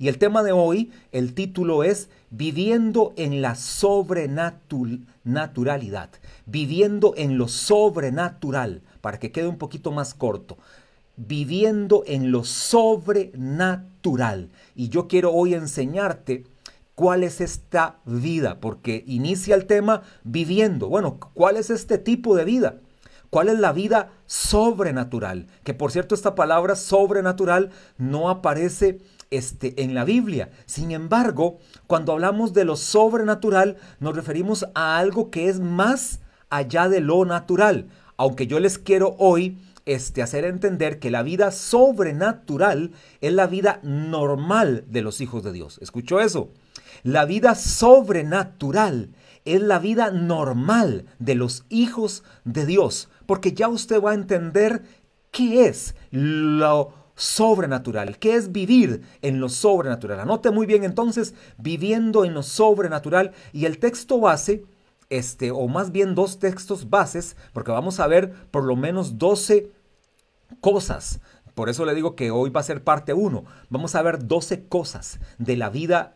Y el tema de hoy, el título es Viviendo en la sobrenaturalidad. Viviendo en lo sobrenatural, para que quede un poquito más corto. Viviendo en lo sobrenatural. Y yo quiero hoy enseñarte cuál es esta vida, porque inicia el tema viviendo. Bueno, ¿cuál es este tipo de vida? ¿Cuál es la vida sobrenatural? Que por cierto esta palabra sobrenatural no aparece este, en la Biblia. Sin embargo, cuando hablamos de lo sobrenatural, nos referimos a algo que es más allá de lo natural. Aunque yo les quiero hoy este, hacer entender que la vida sobrenatural es la vida normal de los hijos de Dios. ¿Escuchó eso? La vida sobrenatural es la vida normal de los hijos de Dios porque ya usted va a entender qué es lo sobrenatural, qué es vivir en lo sobrenatural. Anote muy bien entonces, viviendo en lo sobrenatural y el texto base, este, o más bien dos textos bases, porque vamos a ver por lo menos 12 cosas. Por eso le digo que hoy va a ser parte 1. Vamos a ver 12 cosas de la vida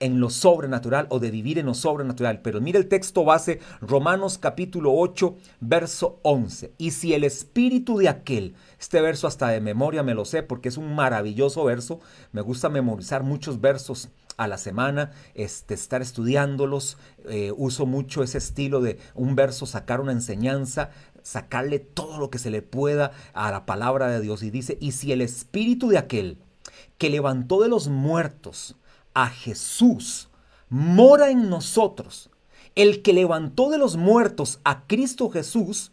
en lo sobrenatural o de vivir en lo sobrenatural. Pero mire el texto base, Romanos capítulo 8, verso 11. Y si el espíritu de aquel, este verso hasta de memoria me lo sé porque es un maravilloso verso, me gusta memorizar muchos versos a la semana, este, estar estudiándolos, eh, uso mucho ese estilo de un verso, sacar una enseñanza, sacarle todo lo que se le pueda a la palabra de Dios. Y dice, y si el espíritu de aquel que levantó de los muertos, a Jesús mora en nosotros, el que levantó de los muertos a Cristo Jesús,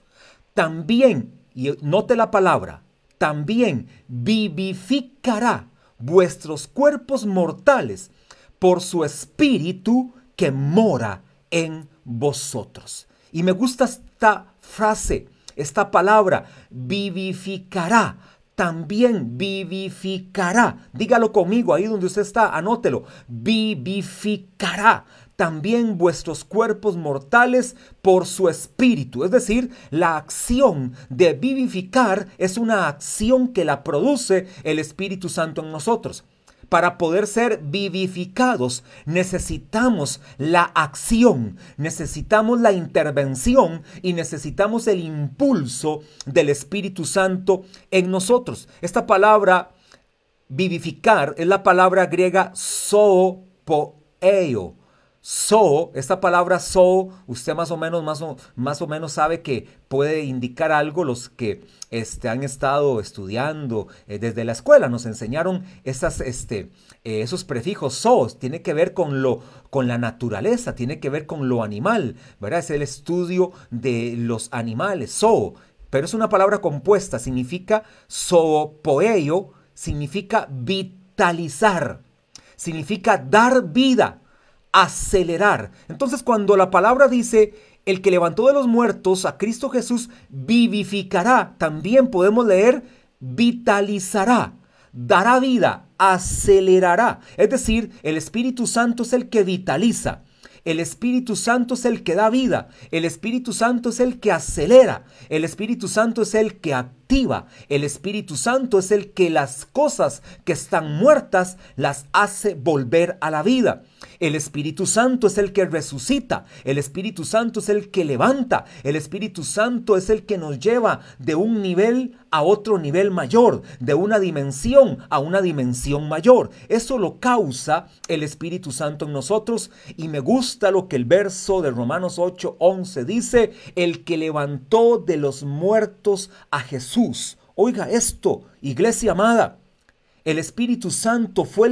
también, y note la palabra, también vivificará vuestros cuerpos mortales por su espíritu que mora en vosotros. Y me gusta esta frase, esta palabra, vivificará también vivificará. Dígalo conmigo ahí donde usted está, anótelo. Vivificará también vuestros cuerpos mortales por su espíritu. Es decir, la acción de vivificar es una acción que la produce el Espíritu Santo en nosotros. Para poder ser vivificados necesitamos la acción, necesitamos la intervención y necesitamos el impulso del Espíritu Santo en nosotros. Esta palabra vivificar es la palabra griega zoopoeo So, esta palabra so, usted más o menos, más o, más o menos sabe que puede indicar algo. Los que este, han estado estudiando eh, desde la escuela nos enseñaron esas, este, eh, esos prefijos so. Tiene que ver con, lo, con la naturaleza, tiene que ver con lo animal, ¿verdad? Es el estudio de los animales, so. Pero es una palabra compuesta, significa zoopoeo, significa vitalizar, significa dar vida acelerar. Entonces cuando la palabra dice, el que levantó de los muertos a Cristo Jesús vivificará, también podemos leer vitalizará, dará vida, acelerará. Es decir, el Espíritu Santo es el que vitaliza. El Espíritu Santo es el que da vida. El Espíritu Santo es el que acelera. El Espíritu Santo es el que El Espíritu Santo es el que las cosas que están muertas las hace volver a la vida. El Espíritu Santo es el que resucita, el Espíritu Santo es el que levanta, el Espíritu Santo es el que nos lleva de un nivel a otro nivel mayor, de una dimensión a una dimensión mayor. Eso lo causa el Espíritu Santo en nosotros y me gusta lo que el verso de Romanos 8, 11 dice, el que levantó de los muertos a Jesús. Oiga esto, iglesia amada. El Espíritu Santo fue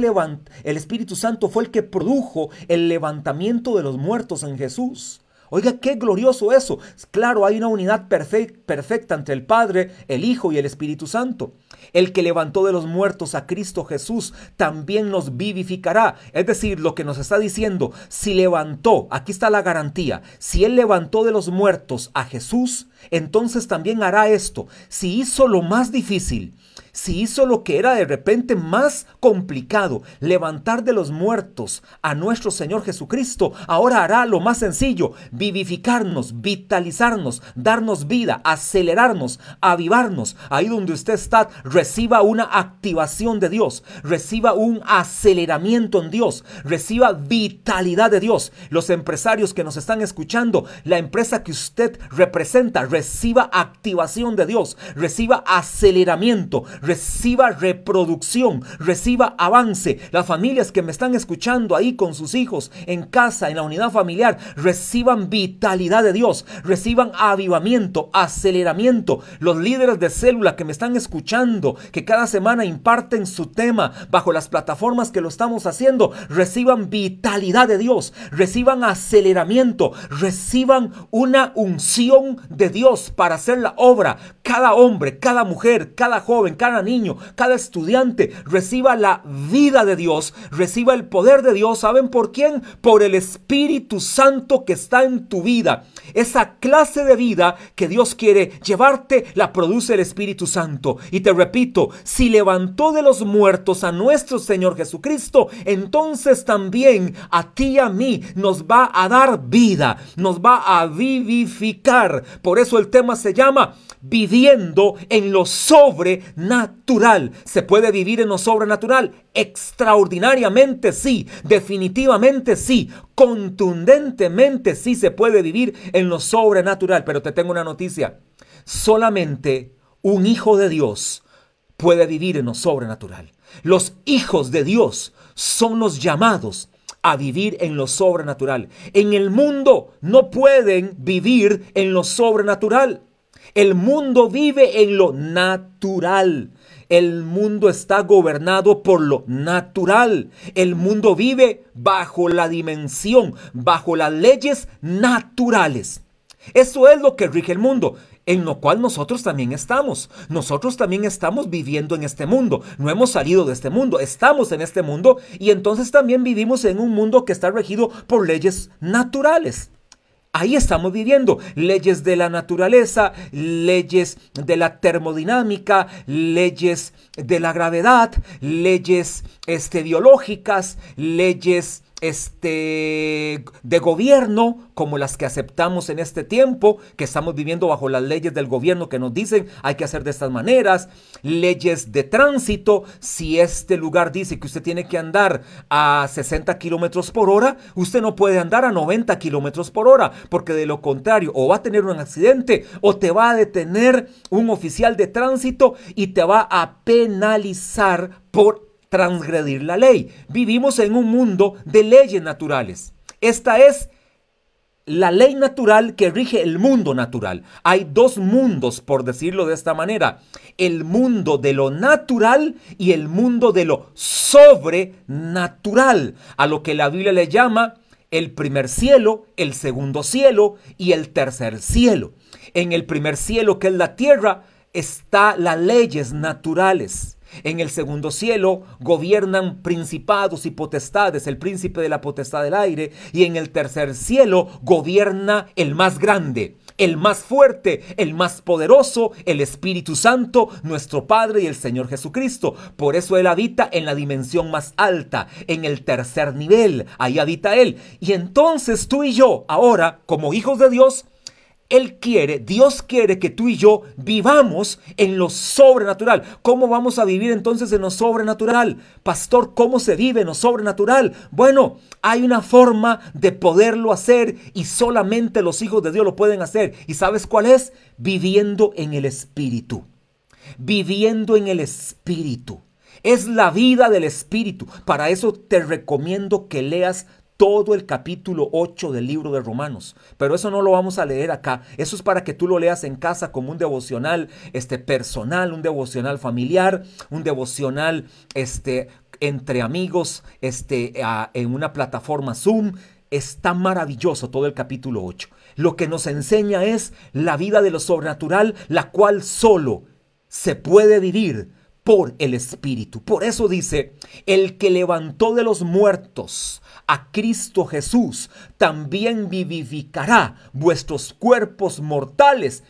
el Espíritu Santo fue el que produjo el levantamiento de los muertos en Jesús. Oiga, qué glorioso eso. Claro, hay una unidad perfecta entre el Padre, el Hijo y el Espíritu Santo. El que levantó de los muertos a Cristo Jesús también nos vivificará. Es decir, lo que nos está diciendo, si levantó, aquí está la garantía, si Él levantó de los muertos a Jesús, entonces también hará esto. Si hizo lo más difícil, si hizo lo que era de repente más complicado, levantar de los muertos a nuestro Señor Jesucristo, ahora hará lo más sencillo, vivificarnos, vitalizarnos, darnos vida, acelerarnos, avivarnos. Ahí donde usted está, reciba una activación de Dios, reciba un aceleramiento en Dios, reciba vitalidad de Dios. Los empresarios que nos están escuchando, la empresa que usted representa, reciba activación de Dios, reciba aceleramiento, reciba reproducción, reciba avance. Las familias que me están escuchando ahí con sus hijos, en casa, en la unidad familiar, reciban vitalidad de Dios, reciban avivamiento, aceleramiento. Los líderes de célula que me están escuchando, que cada semana imparten su tema bajo las plataformas que lo estamos haciendo, reciban vitalidad de Dios, reciban aceleramiento, reciban una unción de Dios para hacer la obra. Cada hombre, cada mujer, cada joven, cada niño, cada estudiante reciba la vida de Dios, reciba el poder de Dios. ¿Saben por quién? Por el Espíritu Santo que está en tu vida. Esa clase de vida que Dios quiere llevarte la produce el Espíritu Santo. Y te repito, si levantó de los muertos a nuestro Señor Jesucristo, entonces también a ti y a mí nos va a dar vida, nos va a vivificar. Por eso el tema se llama viviendo en lo sobrenatural. ¿Se puede vivir en lo sobrenatural? Extraordinariamente sí, definitivamente sí, contundentemente sí se puede vivir en lo sobrenatural. Pero te tengo una noticia, solamente un hijo de Dios puede vivir en lo sobrenatural. Los hijos de Dios son los llamados a vivir en lo sobrenatural. En el mundo no pueden vivir en lo sobrenatural. El mundo vive en lo natural. El mundo está gobernado por lo natural. El mundo vive bajo la dimensión, bajo las leyes naturales. Eso es lo que rige el mundo, en lo cual nosotros también estamos. Nosotros también estamos viviendo en este mundo. No hemos salido de este mundo, estamos en este mundo y entonces también vivimos en un mundo que está regido por leyes naturales. Ahí estamos viviendo. Leyes de la naturaleza, leyes de la termodinámica, leyes de la gravedad, leyes este, biológicas, leyes este, de gobierno, como las que aceptamos en este tiempo, que estamos viviendo bajo las leyes del gobierno que nos dicen hay que hacer de estas maneras, leyes de tránsito, si este lugar dice que usted tiene que andar a 60 kilómetros por hora, usted no puede andar a 90 kilómetros por hora, porque de lo contrario, o va a tener un accidente, o te va a detener un oficial de tránsito y te va a penalizar por transgredir la ley. Vivimos en un mundo de leyes naturales. Esta es la ley natural que rige el mundo natural. Hay dos mundos, por decirlo de esta manera. El mundo de lo natural y el mundo de lo sobrenatural. A lo que la Biblia le llama el primer cielo, el segundo cielo y el tercer cielo. En el primer cielo, que es la tierra, está las leyes naturales. En el segundo cielo gobiernan principados y potestades, el príncipe de la potestad del aire. Y en el tercer cielo gobierna el más grande, el más fuerte, el más poderoso, el Espíritu Santo, nuestro Padre y el Señor Jesucristo. Por eso Él habita en la dimensión más alta, en el tercer nivel. Ahí habita Él. Y entonces tú y yo, ahora, como hijos de Dios, él quiere, Dios quiere que tú y yo vivamos en lo sobrenatural. ¿Cómo vamos a vivir entonces en lo sobrenatural? Pastor, ¿cómo se vive en lo sobrenatural? Bueno, hay una forma de poderlo hacer y solamente los hijos de Dios lo pueden hacer. ¿Y sabes cuál es? Viviendo en el Espíritu. Viviendo en el Espíritu. Es la vida del Espíritu. Para eso te recomiendo que leas todo el capítulo 8 del libro de Romanos. Pero eso no lo vamos a leer acá. Eso es para que tú lo leas en casa como un devocional este, personal, un devocional familiar, un devocional este, entre amigos este, en una plataforma Zoom. Está maravilloso todo el capítulo 8. Lo que nos enseña es la vida de lo sobrenatural, la cual solo se puede vivir por el Espíritu. Por eso dice, el que levantó de los muertos a Cristo Jesús, también vivificará vuestros cuerpos mortales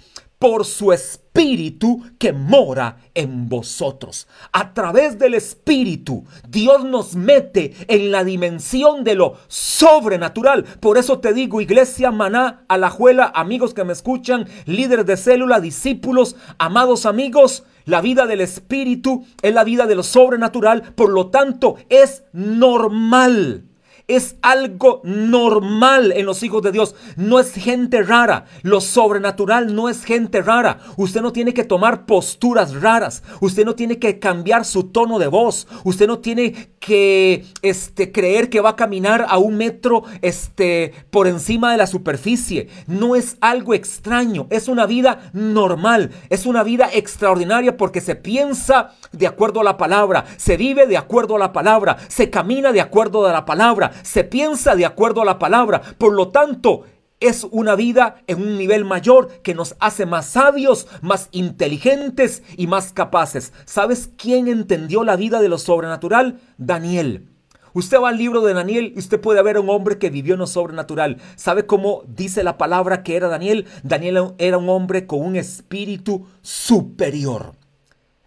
por su espíritu que mora en vosotros. A través del espíritu, Dios nos mete en la dimensión de lo sobrenatural. Por eso te digo, iglesia, maná, alajuela, amigos que me escuchan, líderes de célula, discípulos, amados amigos, la vida del espíritu es la vida de lo sobrenatural, por lo tanto es normal es algo normal en los hijos de Dios. No es gente rara. Lo sobrenatural no es gente rara. Usted no tiene que tomar posturas raras. Usted no tiene que cambiar su tono de voz. Usted no tiene que este, creer que va a caminar a un metro este, por encima de la superficie. No es algo extraño. Es una vida normal. Es una vida extraordinaria porque se piensa de acuerdo a la palabra. Se vive de acuerdo a la palabra. Se camina de acuerdo a la palabra se piensa de acuerdo a la palabra. Por lo tanto, es una vida en un nivel mayor que nos hace más sabios, más inteligentes y más capaces. ¿Sabes quién entendió la vida de lo sobrenatural? Daniel. Usted va al libro de Daniel y usted puede ver a un hombre que vivió en lo sobrenatural. ¿Sabe cómo dice la palabra que era Daniel? Daniel era un hombre con un espíritu superior.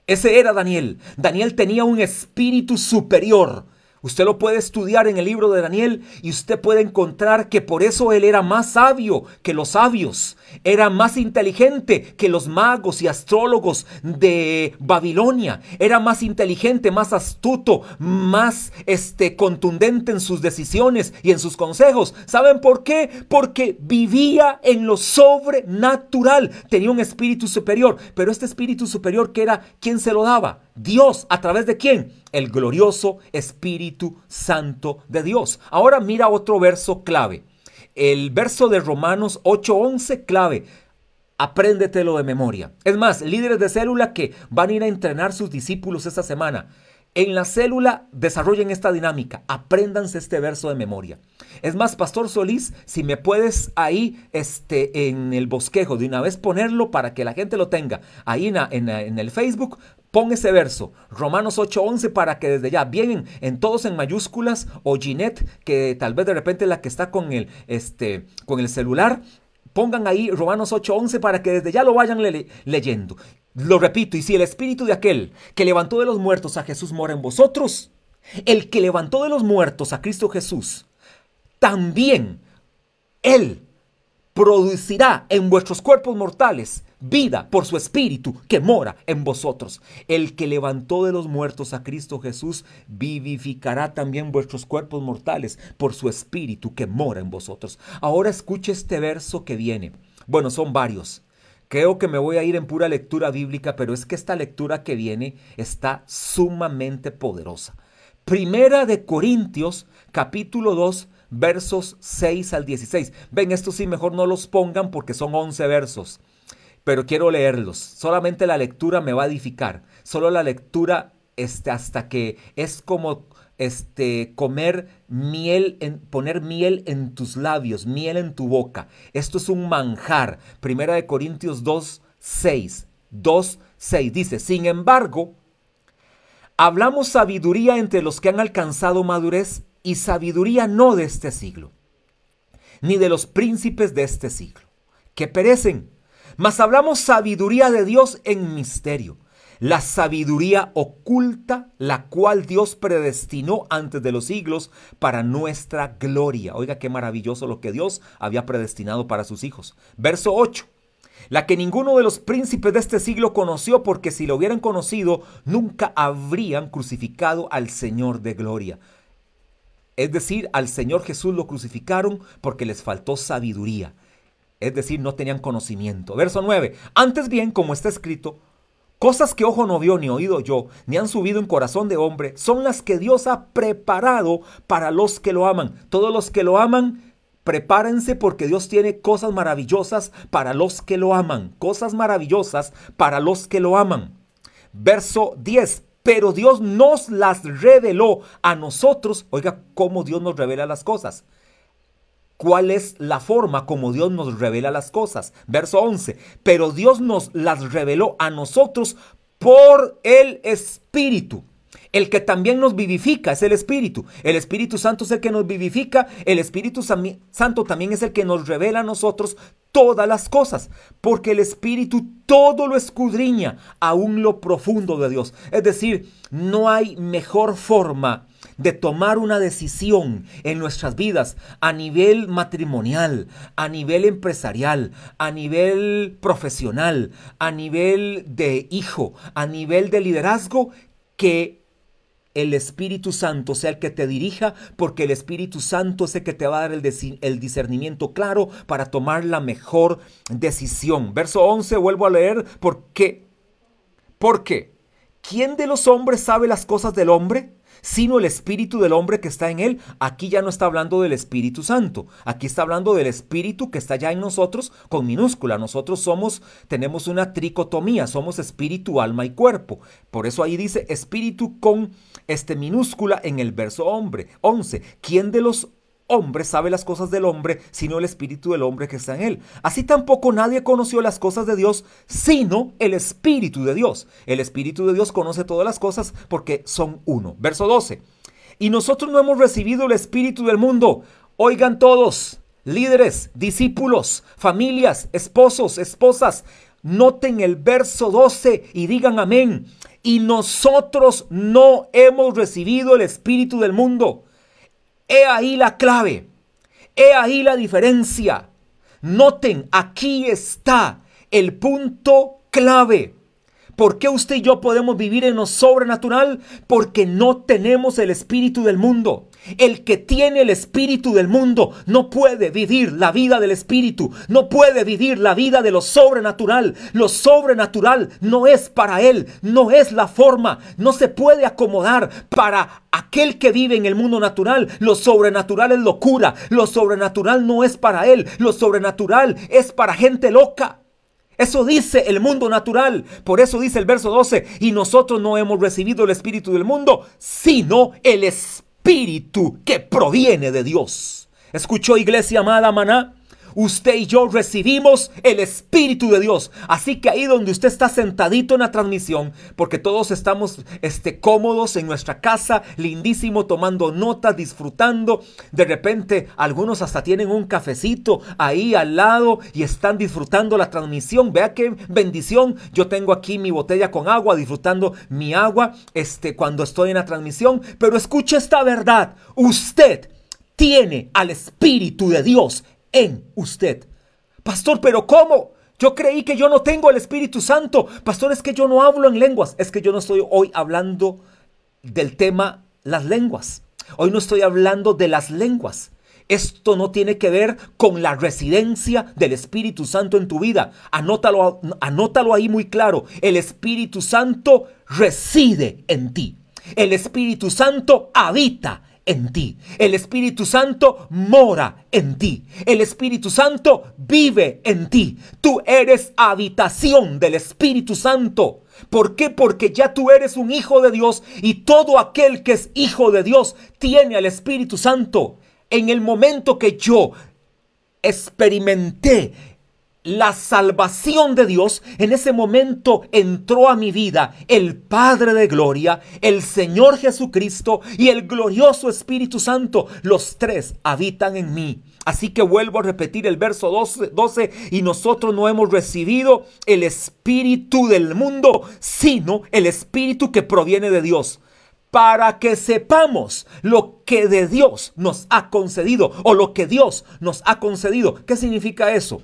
Ese era Daniel. Daniel tenía un espíritu superior. Usted lo puede estudiar en el libro de Daniel y usted puede encontrar que por eso él era más sabio que los sabios, era más inteligente que los magos y astrólogos de Babilonia, era más inteligente, más astuto, más este contundente en sus decisiones y en sus consejos. ¿Saben por qué? Porque vivía en lo sobrenatural, tenía un espíritu superior, pero este espíritu superior que era ¿quién se lo daba? Dios, ¿a través de quién? El glorioso Espíritu Santo de Dios. Ahora mira otro verso clave. El verso de Romanos 8:11 clave. Apréndetelo de memoria. Es más, líderes de célula que van a ir a entrenar sus discípulos esta semana. En la célula desarrollen esta dinámica, apréndanse este verso de memoria. Es más, Pastor Solís, si me puedes ahí este, en el bosquejo de una vez ponerlo para que la gente lo tenga ahí en, en el Facebook, Pon ese verso, Romanos 8:11, para que desde ya, vienen en todos en mayúsculas, o Ginette, que tal vez de repente la que está con el, este, con el celular, pongan ahí Romanos 8:11 para que desde ya lo vayan leyendo. Lo repito, y si el espíritu de aquel que levantó de los muertos a Jesús mora en vosotros, el que levantó de los muertos a Cristo Jesús, también Él producirá en vuestros cuerpos mortales vida por su espíritu que mora en vosotros. El que levantó de los muertos a Cristo Jesús vivificará también vuestros cuerpos mortales por su espíritu que mora en vosotros. Ahora escuche este verso que viene. Bueno, son varios. Creo que me voy a ir en pura lectura bíblica, pero es que esta lectura que viene está sumamente poderosa. Primera de Corintios, capítulo 2, versos 6 al 16. Ven, estos sí mejor no los pongan porque son 11 versos pero quiero leerlos. Solamente la lectura me va a edificar. Solo la lectura este, hasta que es como este, comer miel, en, poner miel en tus labios, miel en tu boca. Esto es un manjar. Primera de Corintios 2, 6. 2, 6 dice, sin embargo, hablamos sabiduría entre los que han alcanzado madurez y sabiduría no de este siglo, ni de los príncipes de este siglo, que perecen mas hablamos sabiduría de Dios en misterio. La sabiduría oculta, la cual Dios predestinó antes de los siglos para nuestra gloria. Oiga, qué maravilloso lo que Dios había predestinado para sus hijos. Verso 8 la que ninguno de los príncipes de este siglo conoció, porque si lo hubieran conocido, nunca habrían crucificado al Señor de gloria. Es decir, al Señor Jesús lo crucificaron porque les faltó sabiduría es decir, no tenían conocimiento. Verso 9, antes bien, como está escrito, cosas que ojo no vio ni oído yo, ni han subido en corazón de hombre, son las que Dios ha preparado para los que lo aman. Todos los que lo aman, prepárense porque Dios tiene cosas maravillosas para los que lo aman, cosas maravillosas para los que lo aman. Verso 10, pero Dios nos las reveló a nosotros. Oiga, cómo Dios nos revela las cosas cuál es la forma como Dios nos revela las cosas. Verso 11, pero Dios nos las reveló a nosotros por el Espíritu. El que también nos vivifica es el Espíritu. El Espíritu Santo es el que nos vivifica. El Espíritu Santo también es el que nos revela a nosotros todas las cosas. Porque el Espíritu todo lo escudriña, aún lo profundo de Dios. Es decir, no hay mejor forma de tomar una decisión en nuestras vidas a nivel matrimonial, a nivel empresarial, a nivel profesional, a nivel de hijo, a nivel de liderazgo, que el Espíritu Santo sea el que te dirija, porque el Espíritu Santo es el que te va a dar el, discernimiento claro para tomar la mejor decisión. Verso 11, vuelvo a leer, ¿por qué? Porque, ¿quién de los hombres sabe las cosas del hombre? Sino el espíritu del hombre que está en él. Aquí ya no está hablando del Espíritu Santo, aquí está hablando del espíritu que está ya en nosotros con minúscula. Nosotros somos, tenemos una tricotomía, somos espíritu, alma y cuerpo. Por eso ahí dice espíritu con este minúscula en el verso hombre. 11. ¿Quién de los hombre sabe las cosas del hombre, sino el espíritu del hombre que está en él. Así tampoco nadie conoció las cosas de Dios, sino el espíritu de Dios. El espíritu de Dios conoce todas las cosas porque son uno. Verso 12. Y nosotros no hemos recibido el espíritu del mundo. Oigan todos, líderes, discípulos, familias, esposos, esposas, noten el verso 12 y digan amén. Y nosotros no hemos recibido el espíritu del mundo He ahí la clave. He ahí la diferencia. Noten, aquí está el punto clave. ¿Por qué usted y yo podemos vivir en lo sobrenatural? Porque no tenemos el espíritu del mundo. El que tiene el espíritu del mundo no puede vivir la vida del espíritu, no puede vivir la vida de lo sobrenatural. Lo sobrenatural no es para él, no es la forma, no se puede acomodar para aquel que vive en el mundo natural. Lo sobrenatural es locura, lo sobrenatural no es para él, lo sobrenatural es para gente loca. Eso dice el mundo natural. Por eso dice el verso 12, y nosotros no hemos recibido el espíritu del mundo, sino el espíritu que proviene de Dios. ¿Escuchó iglesia amada maná? Usted y yo recibimos el Espíritu de Dios. Así que ahí donde usted está sentadito en la transmisión, porque todos estamos este, cómodos en nuestra casa, lindísimo, tomando notas, disfrutando. De repente algunos hasta tienen un cafecito ahí al lado y están disfrutando la transmisión. Vea qué bendición. Yo tengo aquí mi botella con agua, disfrutando mi agua este, cuando estoy en la transmisión. Pero escuche esta verdad. Usted tiene al Espíritu de Dios en usted. Pastor, pero ¿cómo? Yo creí que yo no tengo el Espíritu Santo. Pastor, es que yo no hablo en lenguas. Es que yo no estoy hoy hablando del tema las lenguas. Hoy no estoy hablando de las lenguas. Esto no tiene que ver con la residencia del Espíritu Santo en tu vida. Anótalo, anótalo ahí muy claro. El Espíritu Santo reside en ti. El Espíritu Santo habita en ti. El Espíritu Santo mora en ti. El Espíritu Santo vive en ti. Tú eres habitación del Espíritu Santo. ¿Por qué? Porque ya tú eres un hijo de Dios y todo aquel que es hijo de Dios tiene al Espíritu Santo. En el momento que yo experimenté la salvación de Dios, en ese momento entró a mi vida el Padre de Gloria, el Señor Jesucristo y el glorioso Espíritu Santo. Los tres habitan en mí. Así que vuelvo a repetir el verso 12, 12, y nosotros no hemos recibido el Espíritu del mundo, sino el Espíritu que proviene de Dios para que sepamos lo que de Dios nos ha concedido o lo que Dios nos ha concedido. ¿Qué significa eso?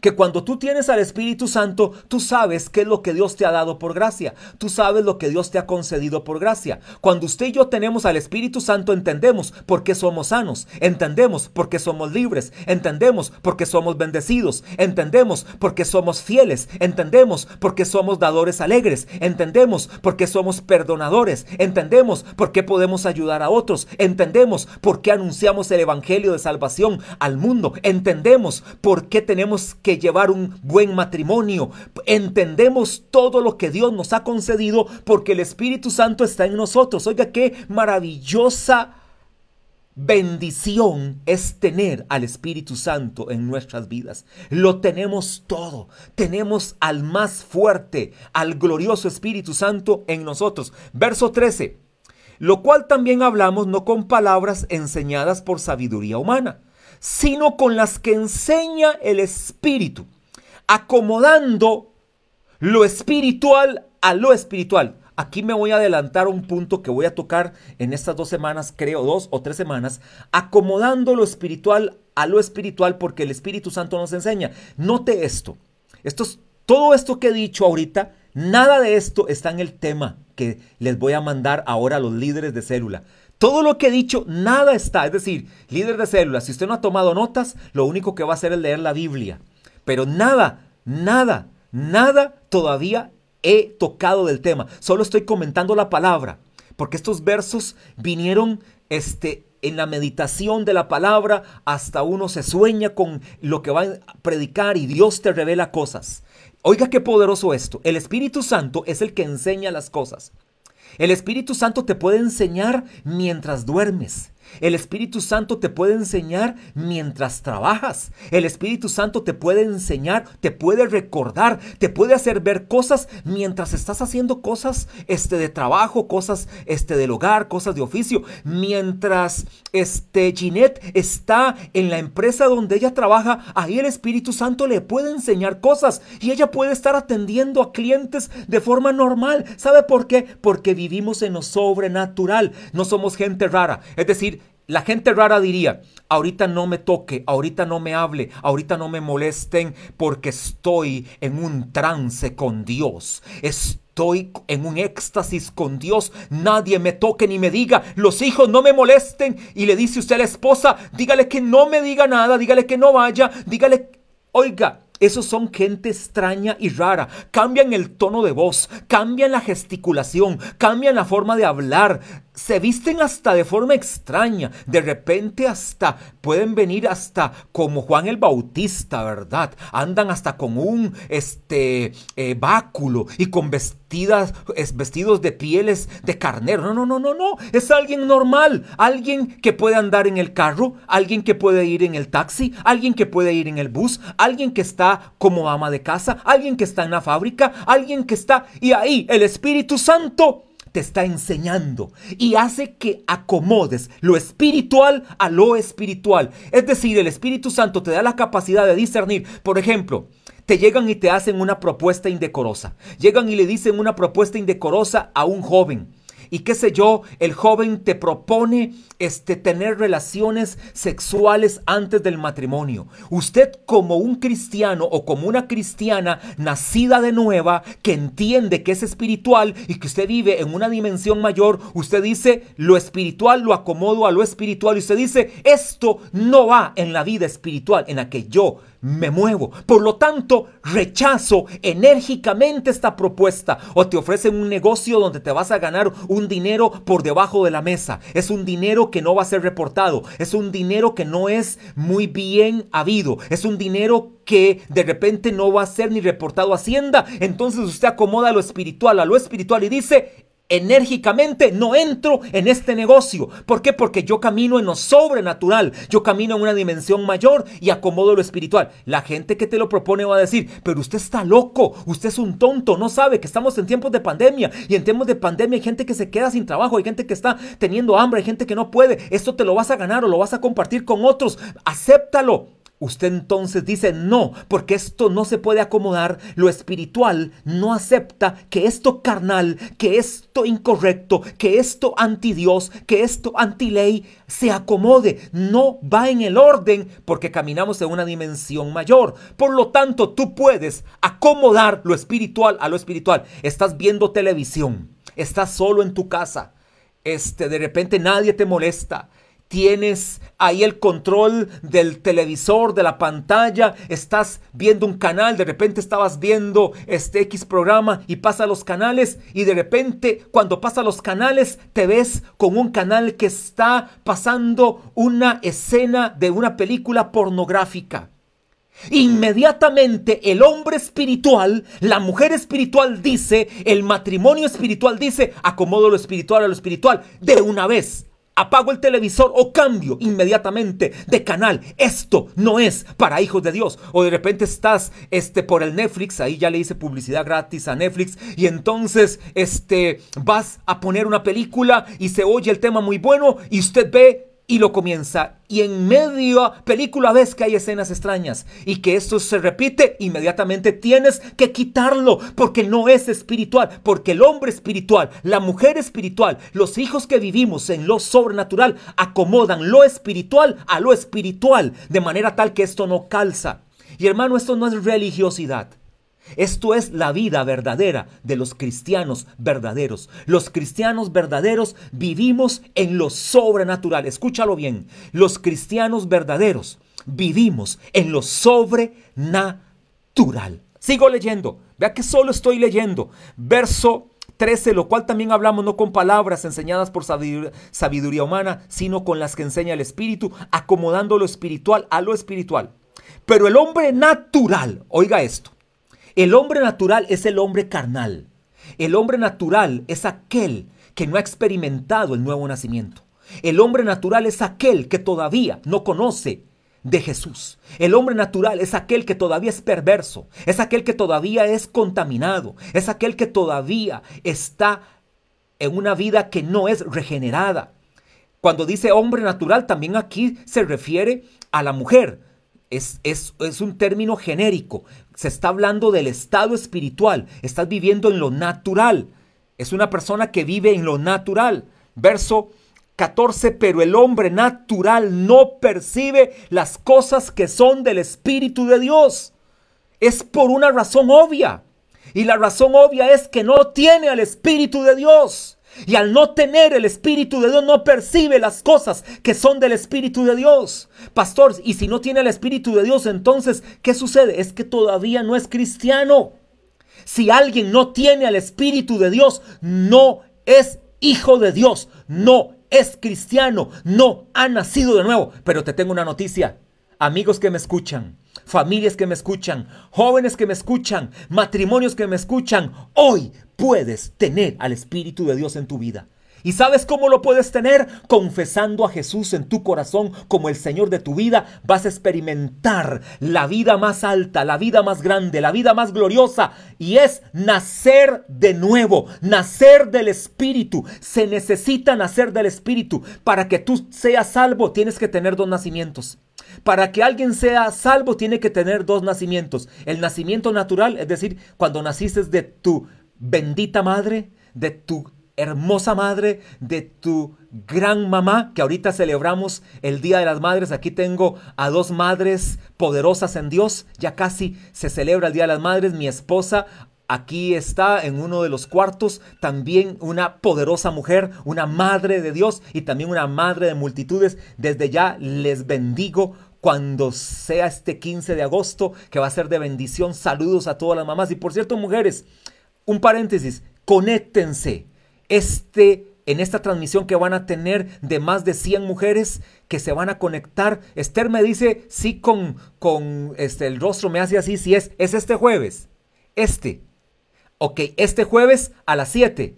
Que cuando tú tienes al Espíritu Santo, tú sabes qué es lo que Dios te ha dado por gracia. Tú sabes lo que Dios te ha concedido por gracia. Cuando usted y yo tenemos al Espíritu Santo, entendemos por qué somos sanos, entendemos por qué somos libres, entendemos por qué somos bendecidos, entendemos por qué somos fieles, entendemos por qué somos dadores alegres, entendemos por qué somos perdonadores, entendemos por qué podemos ayudar a otros, entendemos por qué anunciamos el Evangelio de salvación al mundo, entendemos por qué tenemos que llevar un buen matrimonio. Entendemos todo lo que Dios nos ha concedido porque el Espíritu Santo está en nosotros. Oiga, qué maravillosa bendición es tener al Espíritu Santo en nuestras vidas. Lo tenemos todo. Tenemos al más fuerte, al glorioso Espíritu Santo en nosotros. Verso 13. lo cual también hablamos no con palabras enseñadas por sabiduría humana, sino con las que enseña el Espíritu, acomodando lo espiritual a lo espiritual. Aquí me voy a adelantar un punto que voy a tocar en estas dos semanas, creo, dos o tres semanas, acomodando lo espiritual a lo espiritual porque el Espíritu Santo nos enseña. Note esto. esto es, todo esto que he dicho ahorita, nada de esto está en el tema que les voy a mandar ahora a los líderes de célula. Todo lo que he dicho, nada está. Es decir, líder de célula, si usted no ha tomado notas, lo único que va a hacer es leer la Biblia. Pero nada, nada, nada todavía he tocado del tema. Solo estoy comentando la palabra. Porque estos versos vinieron este, en la meditación de la palabra hasta uno se sueña con lo que va a predicar y Dios te revela cosas. Oiga qué poderoso esto. El Espíritu Santo es el que enseña las cosas. El Espíritu Santo te puede enseñar mientras duermes. El Espíritu Santo te puede enseñar mientras trabajas. El Espíritu Santo te puede enseñar, te puede recordar, te puede hacer ver cosas mientras estás haciendo cosas este, de trabajo, cosas este, del hogar, cosas de oficio. Mientras este, Ginette está en la empresa donde ella trabaja, ahí el Espíritu Santo le puede enseñar cosas y ella puede estar atendiendo a clientes de forma normal. ¿Sabe por qué? Porque vivimos en lo sobrenatural. No somos gente rara. Es decir, la gente rara diría, ahorita no me toque, ahorita no me hable, ahorita no me molesten porque estoy en un trance con Dios. Estoy en un éxtasis con Dios. Nadie me toque ni me diga, los hijos no me molesten. Y le dice usted a la esposa, dígale que no me diga nada, dígale que no vaya, dígale, oiga, esos son gente extraña y rara. Cambian el tono de voz, cambian la gesticulación, cambian la forma de hablar. Se visten hasta de forma extraña. De repente hasta pueden venir hasta como Juan el Bautista, ¿verdad? Andan hasta con un este eh, báculo y con vestidas, vestidos de pieles de carnero. No, no, no, no, no. Es alguien normal. Alguien que puede andar en el carro, alguien que puede ir en el taxi, alguien que puede ir en el bus, alguien que está como ama de casa, alguien que está en la fábrica, alguien que está... Y ahí el Espíritu Santo te está enseñando y hace que acomodes lo espiritual a lo espiritual. Es decir, el Espíritu Santo te da la capacidad de discernir. Por ejemplo, te llegan y te hacen una propuesta indecorosa. Llegan y le dicen una propuesta indecorosa a un joven y qué sé yo, el joven te propone este, tener relaciones sexuales antes del matrimonio. Usted como un cristiano o como una cristiana nacida de nueva que entiende que es espiritual y que usted vive en una dimensión mayor, usted dice lo espiritual lo acomodo a lo espiritual y usted dice esto no va en la vida espiritual en la que yo me muevo. Por lo tanto, rechazo enérgicamente esta propuesta. O te ofrecen un negocio donde te vas a ganar un dinero por debajo de la mesa. Es un dinero que no va a ser reportado. Es un dinero que no es muy bien habido. Es un dinero que de repente no va a ser ni reportado a Hacienda. Entonces usted acomoda lo espiritual a lo espiritual y dice, enérgicamente no entro en este negocio. ¿Por qué? Porque yo camino en lo sobrenatural, yo camino en una dimensión mayor y acomodo lo espiritual. La gente que te lo propone va a decir, pero usted está loco, usted es un tonto, no sabe que estamos en tiempos de pandemia y en tiempos de pandemia hay gente que se queda sin trabajo, hay gente que está teniendo hambre, hay gente que no puede. Esto te lo vas a ganar o lo vas a compartir con otros. Acéptalo. Usted entonces dice no, porque esto no se puede acomodar, lo espiritual no acepta que esto carnal, que esto incorrecto, que esto anti Dios, que esto anti ley se acomode, no va en el orden porque caminamos en una dimensión mayor. Por lo tanto, tú puedes acomodar lo espiritual a lo espiritual. Estás viendo televisión, estás solo en tu casa, este de repente nadie te molesta tienes ahí el control del televisor, de la pantalla, estás viendo un canal, de repente estabas viendo este X programa y pasa los canales y de repente cuando pasa los canales te ves con un canal que está pasando una escena de una película pornográfica. Inmediatamente el hombre espiritual, la mujer espiritual dice, el matrimonio espiritual dice, acomodo lo espiritual a lo espiritual de una vez apago el televisor o cambio inmediatamente de canal. Esto no es para hijos de Dios. O de repente estás este, por el Netflix, ahí ya le hice publicidad gratis a Netflix, y entonces este, vas a poner una película y se oye el tema muy bueno y usted ve y lo comienza y en medio película ves que hay escenas extrañas y que esto se repite, inmediatamente tienes que quitarlo porque no es espiritual, porque el hombre espiritual, la mujer espiritual, los hijos que vivimos en lo sobrenatural acomodan lo espiritual a lo espiritual de manera tal que esto no calza. Y hermano, esto no es religiosidad. Esto es la vida verdadera de los cristianos verdaderos. Los cristianos verdaderos vivimos en lo sobrenatural. Escúchalo bien. Los cristianos verdaderos vivimos en lo sobrenatural. Sigo leyendo. Vea que solo estoy leyendo. Verso 13, lo cual también hablamos no con palabras enseñadas por sabiduría humana, sino con las que enseña el Espíritu, acomodando lo espiritual a lo espiritual. Pero el hombre natural, oiga esto, el hombre natural es el hombre carnal. El hombre natural es aquel que no ha experimentado el nuevo nacimiento. El hombre natural es aquel que todavía no conoce de Jesús. El hombre natural es aquel que todavía es perverso, es aquel que todavía es contaminado, es aquel que todavía está en una vida que no es regenerada. Cuando dice hombre natural, también aquí se refiere a la mujer. Es, es, es, un término genérico. Se está hablando del estado espiritual. Estás viviendo en lo natural. Es una persona que vive en lo natural. Verso 14, pero el hombre natural no percibe las cosas que son del Espíritu de Dios. Es por una razón obvia. Y la razón obvia es que no tiene al Espíritu de Dios. Y al no tener el Espíritu de Dios no percibe las cosas que son del Espíritu de Dios. Pastor, y si no tiene el Espíritu de Dios, entonces, ¿qué sucede? Es que todavía no es cristiano. Si alguien no tiene al Espíritu de Dios, no es hijo de Dios, no es cristiano, no ha nacido de nuevo. Pero te tengo una noticia, amigos que me escuchan familias que me escuchan, jóvenes que me escuchan, matrimonios que me escuchan, hoy puedes tener al Espíritu de Dios en tu vida. ¿Y sabes cómo lo puedes tener? Confesando a Jesús en tu corazón como el Señor de tu vida, vas a experimentar la vida más alta, la vida más grande, la vida más gloriosa. Y es nacer de nuevo, nacer del Espíritu. Se necesita nacer del Espíritu. Para que tú seas salvo, tienes que tener dos nacimientos. Para que alguien sea salvo, tiene que tener dos nacimientos. El nacimiento natural, es decir, cuando naciste de tu bendita madre, de tu hermosa madre, de tu gran mamá, que ahorita celebramos el Día de las Madres. Aquí tengo a dos madres poderosas en Dios. Ya casi se celebra el Día de las Madres. Mi esposa Aquí está en uno de los cuartos también una poderosa mujer, una madre de Dios y también una madre de multitudes. Desde ya les bendigo cuando sea este 15 de agosto, que va a ser de bendición. Saludos a todas las mamás. Y por cierto, mujeres, un paréntesis, conéctense. Este, en esta transmisión que van a tener de más de 100 mujeres que se van a conectar. Esther me dice, sí, con, con este, el rostro me hace así, si es, es este jueves. Este. Ok, este jueves a las 7.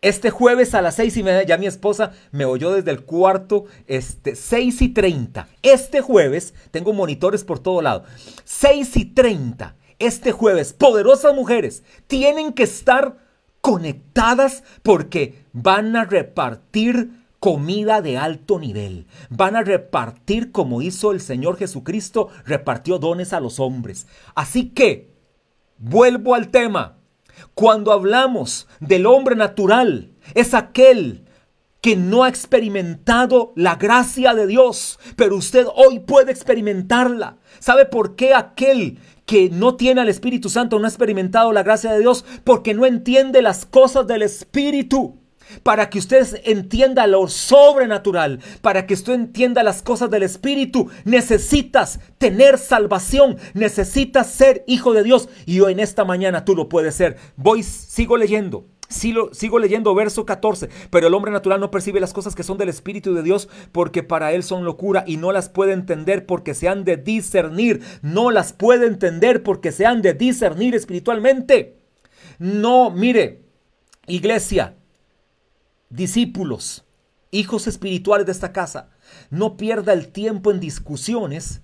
Este jueves a las 6 y media, ya mi esposa me oyó desde el cuarto, este, 6 y 30. Este jueves, tengo monitores por todo lado, 6 y 30 este jueves, poderosas mujeres, tienen que estar conectadas porque van a repartir comida de alto nivel. Van a repartir como hizo el Señor Jesucristo, repartió dones a los hombres. Así que, vuelvo al tema. Cuando hablamos del hombre natural, es aquel que no ha experimentado la gracia de Dios, pero usted hoy puede experimentarla. ¿Sabe por qué aquel que no tiene al Espíritu Santo no ha experimentado la gracia de Dios? Porque no entiende las cosas del Espíritu. Para que usted entienda lo sobrenatural, para que usted entienda las cosas del Espíritu, necesitas tener salvación, necesitas ser hijo de Dios. Y hoy en esta mañana tú lo puedes ser. Voy, sigo leyendo. Sigo, leyendo verso 14, pero el hombre natural no percibe las cosas que son del Espíritu de Dios porque para él son locura y no las puede entender porque se han de discernir, no las puede entender porque se han de discernir espiritualmente. No, mire, iglesia, discípulos, hijos espirituales de esta casa, no pierda el tiempo en discusiones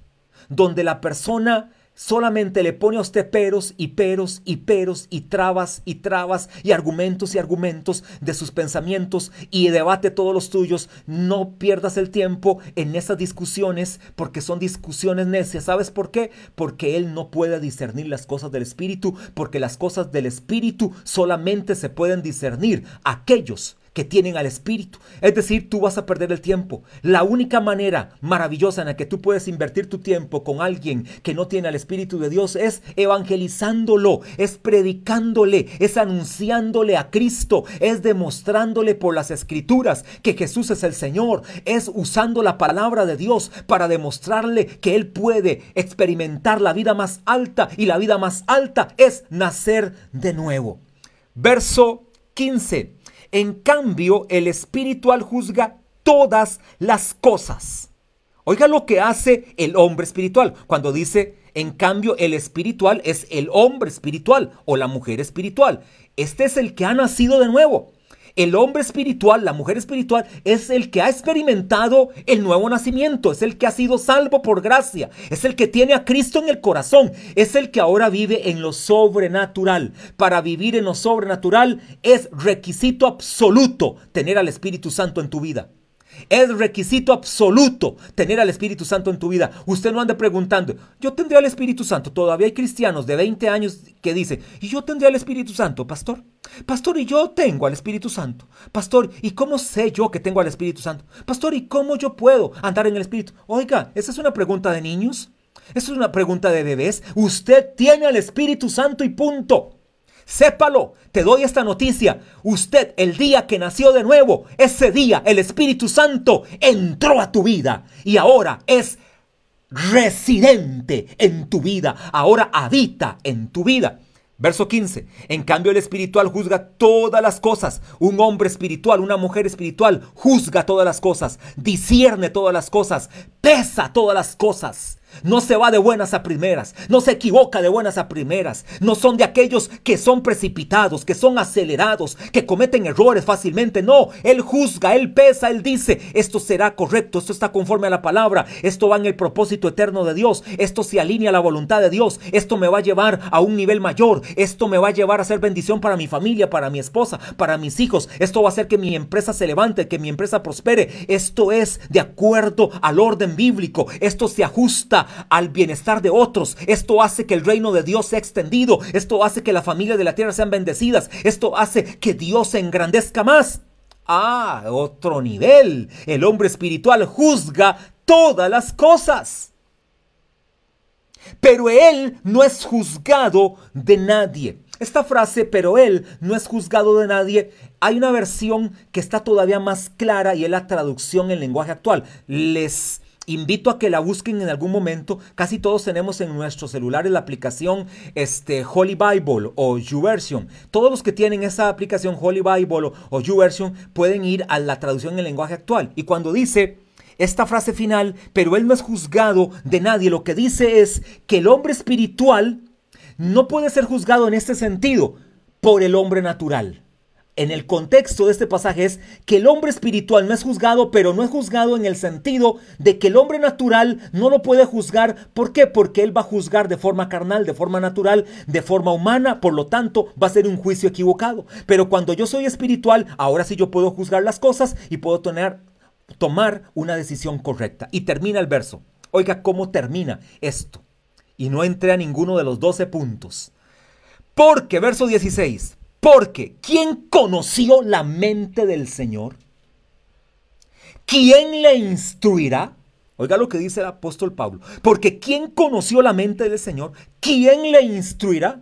donde la persona solamente le pone a usted peros y peros y peros y trabas y trabas y argumentos y argumentos de sus pensamientos y debate todos los tuyos. No pierdas el tiempo en esas discusiones porque son discusiones necias. ¿Sabes por qué? Porque él no puede discernir las cosas del Espíritu, porque las cosas del Espíritu solamente se pueden discernir aquellos que tienen al Espíritu. Es decir, tú vas a perder el tiempo. La única manera maravillosa en la que tú puedes invertir tu tiempo con alguien que no tiene al Espíritu de Dios es evangelizándolo, es predicándole, es anunciándole a Cristo, es demostrándole por las escrituras que Jesús es el Señor, es usando la palabra de Dios para demostrarle que Él puede experimentar la vida más alta y la vida más alta es nacer de nuevo. Verso 15. En cambio, el espiritual juzga todas las cosas. Oiga lo que hace el hombre espiritual cuando dice, en cambio, el espiritual es el hombre espiritual o la mujer espiritual. Este es el que ha nacido de nuevo. El hombre espiritual, la mujer espiritual, es el que ha experimentado el nuevo nacimiento, es el que ha sido salvo por gracia, es el que tiene a Cristo en el corazón, es el que ahora vive en lo sobrenatural. Para vivir en lo sobrenatural es requisito absoluto tener al Espíritu Santo en tu vida. Es requisito absoluto tener al Espíritu Santo en tu vida. Usted no ande preguntando, yo tendría el Espíritu Santo. Todavía hay cristianos de 20 años que dicen, ¿y yo tendría el Espíritu Santo, pastor? Pastor, ¿y yo tengo al Espíritu Santo? Pastor, ¿y cómo sé yo que tengo al Espíritu Santo? Pastor, ¿y cómo yo puedo andar en el Espíritu? Oiga, ¿esa es una pregunta de niños? ¿Esa es una pregunta de bebés? Usted tiene al Espíritu Santo y punto. Sépalo, te doy esta noticia. Usted el día que nació de nuevo, ese día el Espíritu Santo entró a tu vida y ahora es residente en tu vida, ahora habita en tu vida. Verso 15. En cambio el espiritual juzga todas las cosas. Un hombre espiritual, una mujer espiritual juzga todas las cosas, discierne todas las cosas, pesa todas las cosas. No se va de buenas a primeras, no se equivoca de buenas a primeras, no son de aquellos que son precipitados, que son acelerados, que cometen errores fácilmente, no, Él juzga, Él pesa, Él dice, esto será correcto, esto está conforme a la palabra, esto va en el propósito eterno de Dios, esto se alinea a la voluntad de Dios, esto me va a llevar a un nivel mayor, esto me va a llevar a ser bendición para mi familia, para mi esposa, para mis hijos, esto va a hacer que mi empresa se levante, que mi empresa prospere, esto es de acuerdo al orden bíblico, esto se ajusta al bienestar de otros. Esto hace que el reino de Dios sea extendido. Esto hace que la familia de la tierra sean bendecidas. Esto hace que Dios se engrandezca más. Ah, otro nivel. El hombre espiritual juzga todas las cosas. Pero él no es juzgado de nadie. Esta frase, pero él no es juzgado de nadie, hay una versión que está todavía más clara y es la traducción en lenguaje actual. Les invito a que la busquen en algún momento. Casi todos tenemos en nuestros celulares la aplicación este, Holy Bible o YouVersion. Todos los que tienen esa aplicación Holy Bible o YouVersion pueden ir a la traducción en lenguaje actual. Y cuando dice esta frase final, pero él no es juzgado de nadie, lo que dice es que el hombre espiritual no puede ser juzgado en este sentido por el hombre natural en el contexto de este pasaje es que el hombre espiritual no es juzgado, pero no es juzgado en el sentido de que el hombre natural no lo puede juzgar. ¿Por qué? Porque él va a juzgar de forma carnal, de forma natural, de forma humana, por lo tanto va a ser un juicio equivocado. Pero cuando yo soy espiritual, ahora sí yo puedo juzgar las cosas y puedo tomar una decisión correcta. Y termina el verso. Oiga cómo termina esto. Y no entré a ninguno de los 12 puntos. Porque, verso 16, porque ¿quién conoció la mente del Señor? ¿Quién le instruirá? Oiga lo que dice el apóstol Pablo. Porque ¿quién conoció la mente del Señor? ¿Quién le instruirá?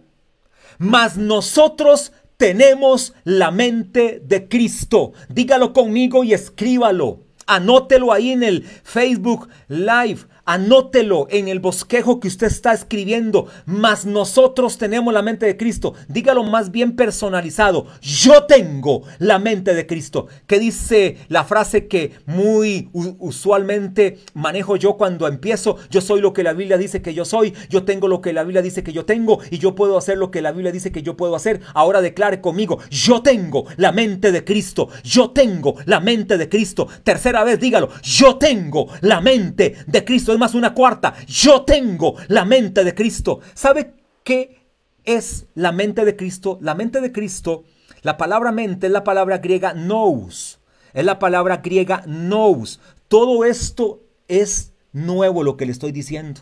Mas nosotros tenemos la mente de Cristo. Dígalo conmigo y escríbalo. Anótelo ahí en el Facebook Live. Anótelo en el bosquejo que usted está escribiendo. Mas nosotros tenemos la mente de Cristo. Dígalo más bien personalizado. Yo tengo la mente de Cristo. ¿Qué dice la frase que muy usualmente manejo yo cuando empiezo? Yo soy lo que la Biblia dice que yo soy. Yo tengo lo que la Biblia dice que yo tengo. Y yo puedo hacer lo que la Biblia dice que yo puedo hacer. Ahora declare conmigo. Yo tengo la mente de Cristo. Yo tengo la mente de Cristo. Tercera vez dígalo. Yo tengo la mente de Cristo más una cuarta. Yo tengo la mente de Cristo. ¿Sabe qué es la mente de Cristo? La mente de Cristo, la palabra mente es la palabra griega nous. Es la palabra griega nous. Todo esto es nuevo lo que le estoy diciendo.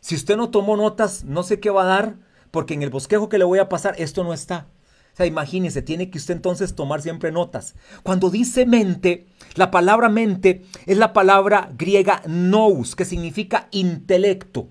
Si usted no tomó notas, no sé qué va a dar, porque en el bosquejo que le voy a pasar, esto no está. O sea, imagínese, tiene que usted entonces tomar siempre notas. Cuando dice mente, la palabra mente es la palabra griega nous, que significa intelecto.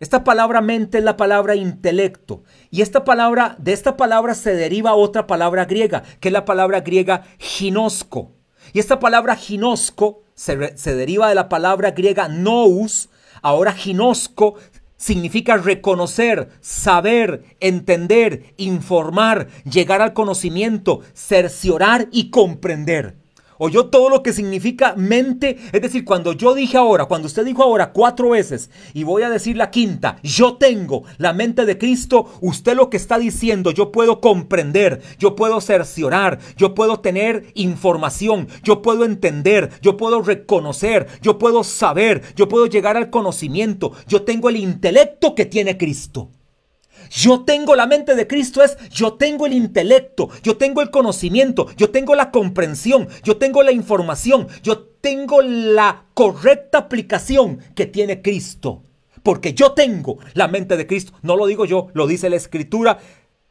Esta palabra mente es la palabra intelecto. Y esta palabra, de esta palabra se deriva otra palabra griega, que es la palabra griega ginosco. Y esta palabra ginosco se, se deriva de la palabra griega nous. Ahora ginosco significa reconocer, saber, entender, informar, llegar al conocimiento, cerciorar y comprender oyó todo lo que significa mente. Es decir, cuando yo dije ahora, cuando usted dijo ahora cuatro veces y voy a decir la quinta, yo tengo la mente de Cristo, usted lo que está diciendo, yo puedo comprender, yo puedo cerciorar, yo puedo tener información, yo puedo entender, yo puedo reconocer, yo puedo saber, yo puedo llegar al conocimiento, yo tengo el intelecto que tiene Cristo. Yo tengo la mente de Cristo es, yo tengo el intelecto, yo tengo el conocimiento, yo tengo la comprensión, yo tengo la información, yo tengo la correcta aplicación que tiene Cristo. Porque yo tengo la mente de Cristo. No lo digo yo, lo dice la Escritura.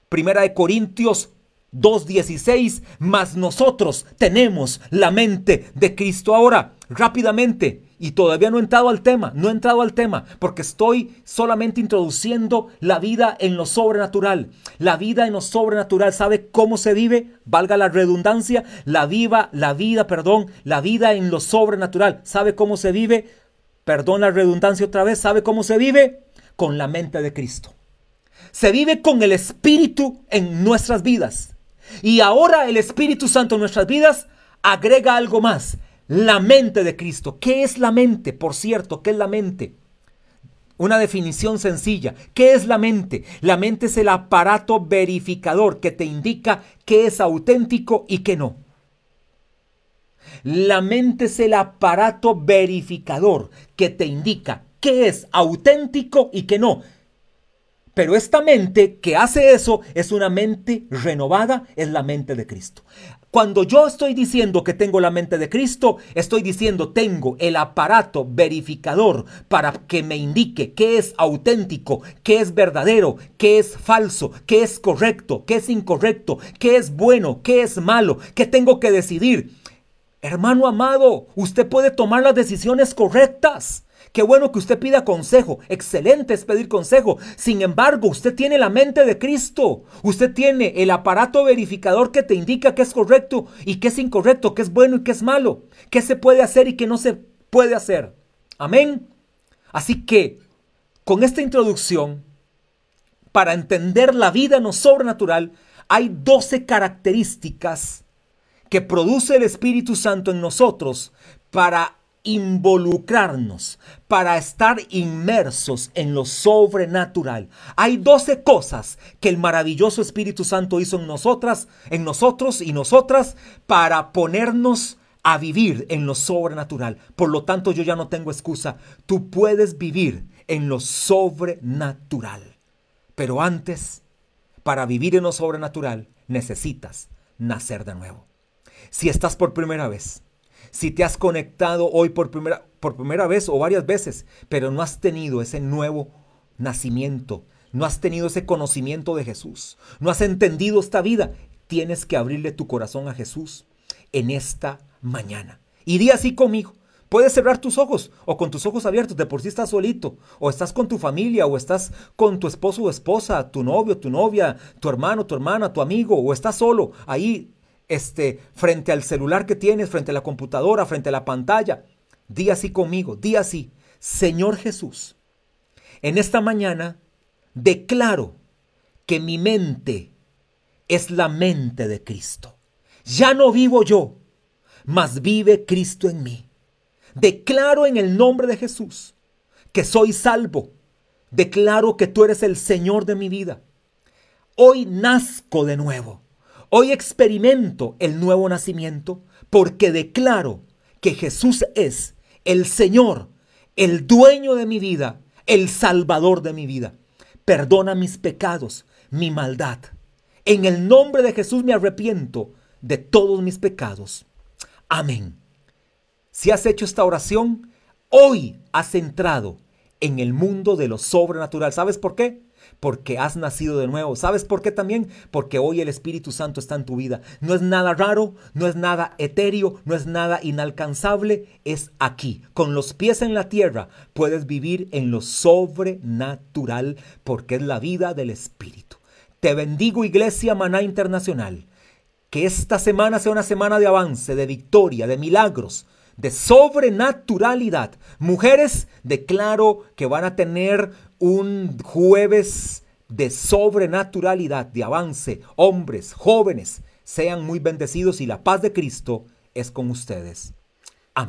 Primera de Corintios 2.16. Mas nosotros tenemos la mente de Cristo. Ahora, rápidamente, y todavía no he entrado al tema, no he entrado al tema, porque estoy solamente introduciendo la vida en lo sobrenatural. La vida en lo sobrenatural, ¿sabe cómo se vive? Valga la redundancia, la viva, la vida, perdón, la vida en lo sobrenatural. ¿Sabe cómo se vive? Perdón la redundancia otra vez, ¿sabe cómo se vive? Con la mente de Cristo. Se vive con el Espíritu en nuestras vidas. Y ahora el Espíritu Santo en nuestras vidas agrega algo más la mente de Cristo. ¿Qué es la mente? Por cierto, ¿qué es la mente? Una definición sencilla. ¿Qué es la mente? La mente es el aparato verificador que te indica qué es auténtico y qué no. La mente es el aparato verificador que te indica qué es auténtico y qué no. Pero esta mente que hace eso es una mente renovada, es la mente de Cristo. Cuando yo estoy diciendo que tengo la mente de Cristo, estoy diciendo tengo el aparato verificador para que me indique qué es auténtico, qué es verdadero, qué es falso, qué es correcto, qué es incorrecto, qué es bueno, qué es malo, qué tengo que decidir. Hermano amado, usted puede tomar las decisiones correctas. Qué bueno que usted pida consejo. Excelente es pedir consejo. Sin embargo, usted tiene la mente de Cristo. Usted tiene el aparato verificador que te indica qué es correcto y qué es incorrecto, qué es bueno y qué es malo, qué se puede hacer y qué no se puede hacer. Amén. Así que, con esta introducción, para entender la vida no sobrenatural, hay 12 características que produce el Espíritu Santo en nosotros para involucrarnos, para estar inmersos en lo sobrenatural. Hay doce cosas que el maravilloso Espíritu Santo hizo en nosotras, en nosotros y nosotras para ponernos a vivir en lo sobrenatural. Por lo tanto, yo ya no tengo excusa. Tú puedes vivir en lo sobrenatural. Pero antes, para vivir en lo sobrenatural, necesitas nacer de nuevo. Si estás por primera vez, si te has conectado hoy por primera, por primera vez o varias veces, pero no has tenido ese nuevo nacimiento, no has tenido ese conocimiento de Jesús, no has entendido esta vida, tienes que abrirle tu corazón a Jesús en esta mañana. Y di así conmigo. Puedes cerrar tus ojos o con tus ojos abiertos, de por sí estás solito, o estás con tu familia, o estás con tu esposo o esposa, tu novio, tu novia, tu hermano, tu hermana, tu amigo, o estás solo ahí este, frente al celular que tienes, frente a la computadora, frente a la pantalla. Di así conmigo, di así. Señor Jesús, en esta mañana declaro que mi mente es la mente de Cristo. Ya no vivo yo, mas vive Cristo en mí. Declaro en el nombre de Jesús que soy salvo. Declaro que tú eres el Señor de mi vida. Hoy nazco de nuevo. Hoy experimento el nuevo nacimiento porque declaro que Jesús es el Señor, el dueño de mi vida, el Salvador de mi vida. Perdona mis pecados, mi maldad. En el nombre de Jesús me arrepiento de todos mis pecados. Amén. Si has hecho esta oración, hoy has entrado en el mundo de lo sobrenatural. ¿Sabes por qué? Porque has nacido de nuevo. ¿Sabes por qué también? Porque hoy el Espíritu Santo está en tu vida. No es nada raro, no es nada etéreo, no es nada inalcanzable, es aquí. Con los pies en la tierra puedes vivir en lo sobrenatural porque es la vida del Espíritu. Te bendigo Iglesia Maná Internacional. Que esta semana sea una semana de avance, de victoria, de milagros, de sobrenaturalidad. Mujeres, declaro que van a tener un jueves de sobrenaturalidad, de avance. Hombres, jóvenes, sean muy bendecidos y la paz de Cristo es con ustedes.